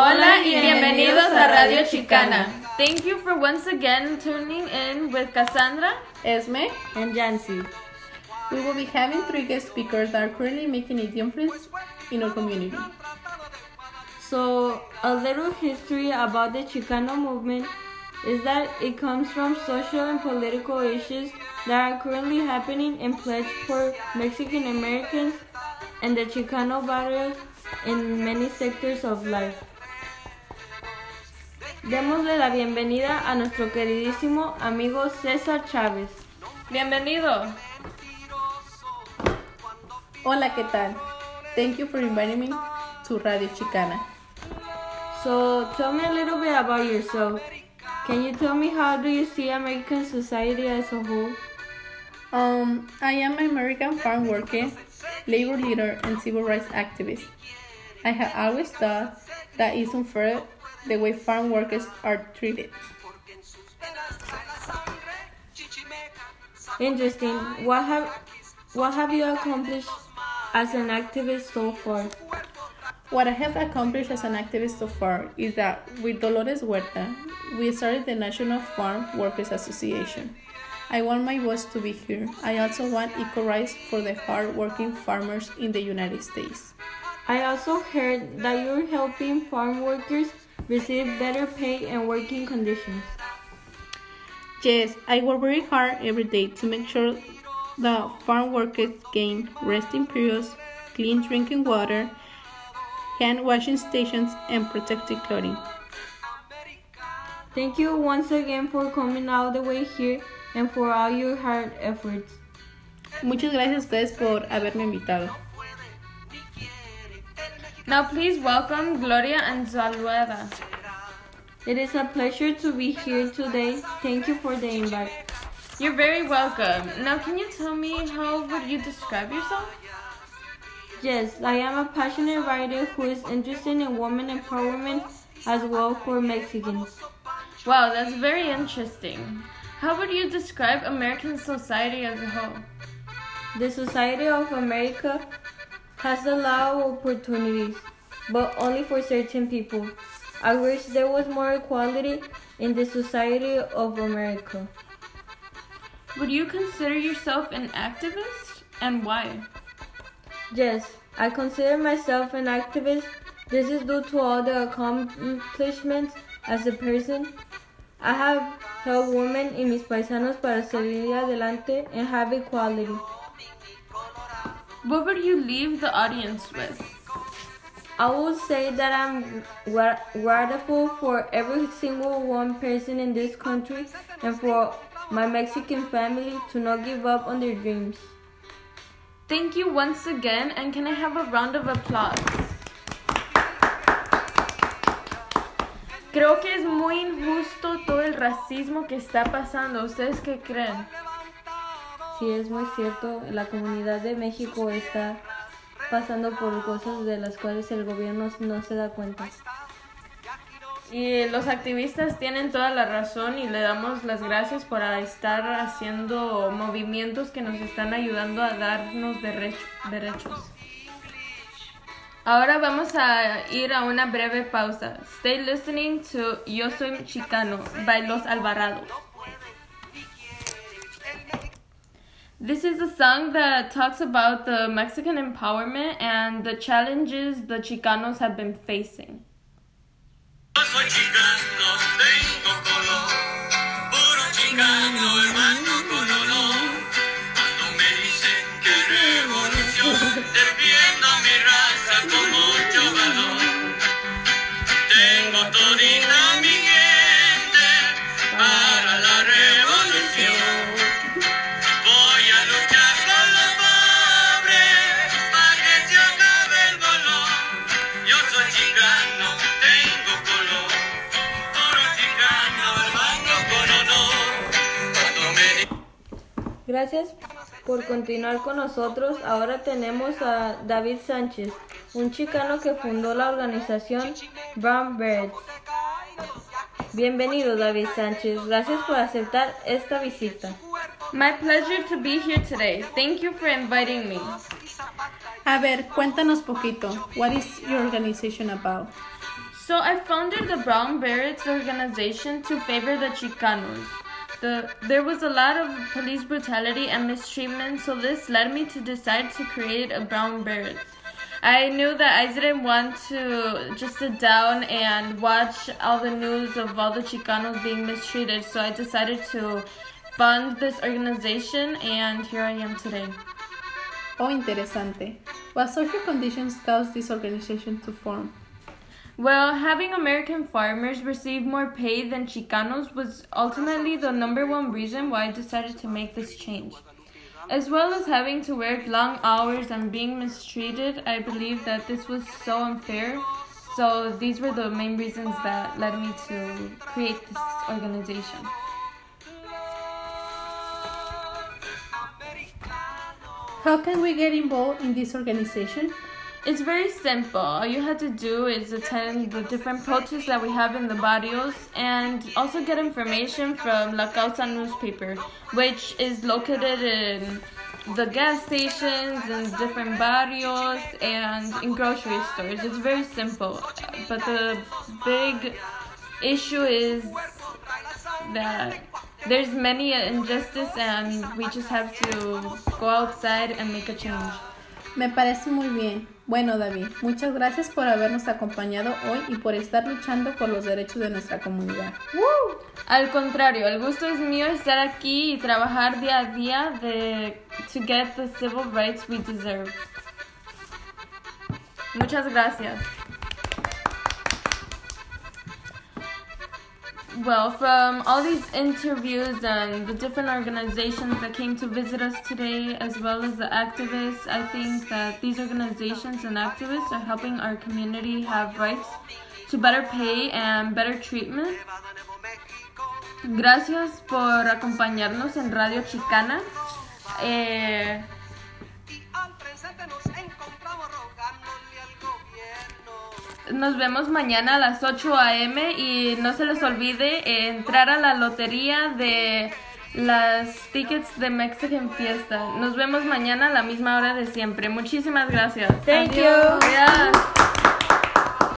Hola y bienvenidos a Radio Chicana. Thank you for once again tuning in with Cassandra, Esme, and Jancy. We will be having three guest speakers that are currently making a difference in our community. So, a little history about the Chicano movement is that it comes from social and political issues that are currently happening and pledged for Mexican Americans and the Chicano barrios in many sectors of life. Démosle la bienvenida a nuestro queridísimo amigo César Chávez. Bienvenido. Hola, ¿qué tal? Thank you for inviting me to Radio Chicana. So, tell me a little bit about yourself. Can you tell me how do you see American society as a whole? Um, I am an American farm worker, labor leader, and civil rights activist. I have always thought that it's unfair the way farm workers are treated. Interesting. What have what have you accomplished as an activist so far? What I have accomplished as an activist so far is that with Dolores Huerta, we started the National Farm Workers Association. I want my voice to be heard. I also want equal rights for the hard-working farmers in the United States. I also heard that you're helping farm workers receive better pay and working conditions. Yes, I work very hard every day to make sure the farm workers gain resting periods, clean drinking water, hand washing stations, and protective clothing. Thank you once again for coming all the way here and for all your hard efforts. Muchas gracias a ustedes por haberme invitado. Now please welcome Gloria Anzaldúa. It is a pleasure to be here today. Thank you for the invite. You're very welcome. Now can you tell me how would you describe yourself? Yes, I am a passionate writer who is interested in women empowerment as well for Mexicans. Wow, that's very interesting. How would you describe American society as a whole? The Society of America has a lot of opportunities, but only for certain people. I wish there was more equality in the Society of America. Would you consider yourself an activist and why? Yes, I consider myself an activist. This is due to all the accomplishments as a person. I have helped women y mis paisanos para salir adelante and have equality. What would you leave the audience with? I would say that I'm grateful for every single one person in this country and for my Mexican family to not give up on their dreams. Thank you once again, and can I have a round of applause? Creo que es muy injusto todo el racismo que está pasando. ¿Ustedes qué creen? Sí, es muy cierto. La comunidad de México está pasando por cosas de las cuales el gobierno no se da cuenta. Y los activistas tienen toda la razón y le damos las gracias por estar haciendo movimientos que nos están ayudando a darnos derechos. Ahora vamos a ir a una breve pausa. Stay listening to Yo Soy Chicano by Los Alvarados. This is a song that talks about the Mexican empowerment and the challenges the Chicanos have been facing. Gracias por continuar con nosotros. Ahora tenemos a David Sánchez, un chicano que fundó la organización Brown Birds. Bienvenido David Sánchez, gracias por aceptar esta visita. My pleasure to be here today. Thank you for inviting me. A ver, cuéntanos poquito. What is your organization about? So I founded the Brown Berets organization to favor the Chicanos. The, there was a lot of police brutality and mistreatment, so this led me to decide to create a Brown Berets. I knew that I didn't want to just sit down and watch all the news of all the Chicanos being mistreated, so I decided to fund this organization, and here I am today. Oh, interesante. What social conditions caused this organization to form? Well, having American farmers receive more pay than Chicanos was ultimately the number one reason why I decided to make this change. As well as having to work long hours and being mistreated, I believe that this was so unfair. So, these were the main reasons that led me to create this organization. How can we get involved in this organization? It's very simple. All you have to do is attend the different protests that we have in the barrios and also get information from La Causa newspaper, which is located in the gas stations and different barrios and in grocery stores. It's very simple. But the big issue is that there's many injustice and we just have to go outside and make a change. Me parece muy bien. Bueno, David, muchas gracias por habernos acompañado hoy y por estar luchando por los derechos de nuestra comunidad. ¡Woo! Al contrario, el gusto es mío estar aquí y trabajar día a día de to get the civil rights we deserve. Muchas gracias. Well, from all these interviews and the different organizations that came to visit us today, as well as the activists, I think that these organizations and activists are helping our community have rights to better pay and better treatment. Gracias por acompañarnos en Radio Chicana. Eh, nos vemos mañana a las 8 a.m. y no se les olvide entrar a la lotería de las tickets de Mexican Fiesta. Nos vemos mañana a la misma hora de siempre. Muchísimas gracias. Thank you. Adiós.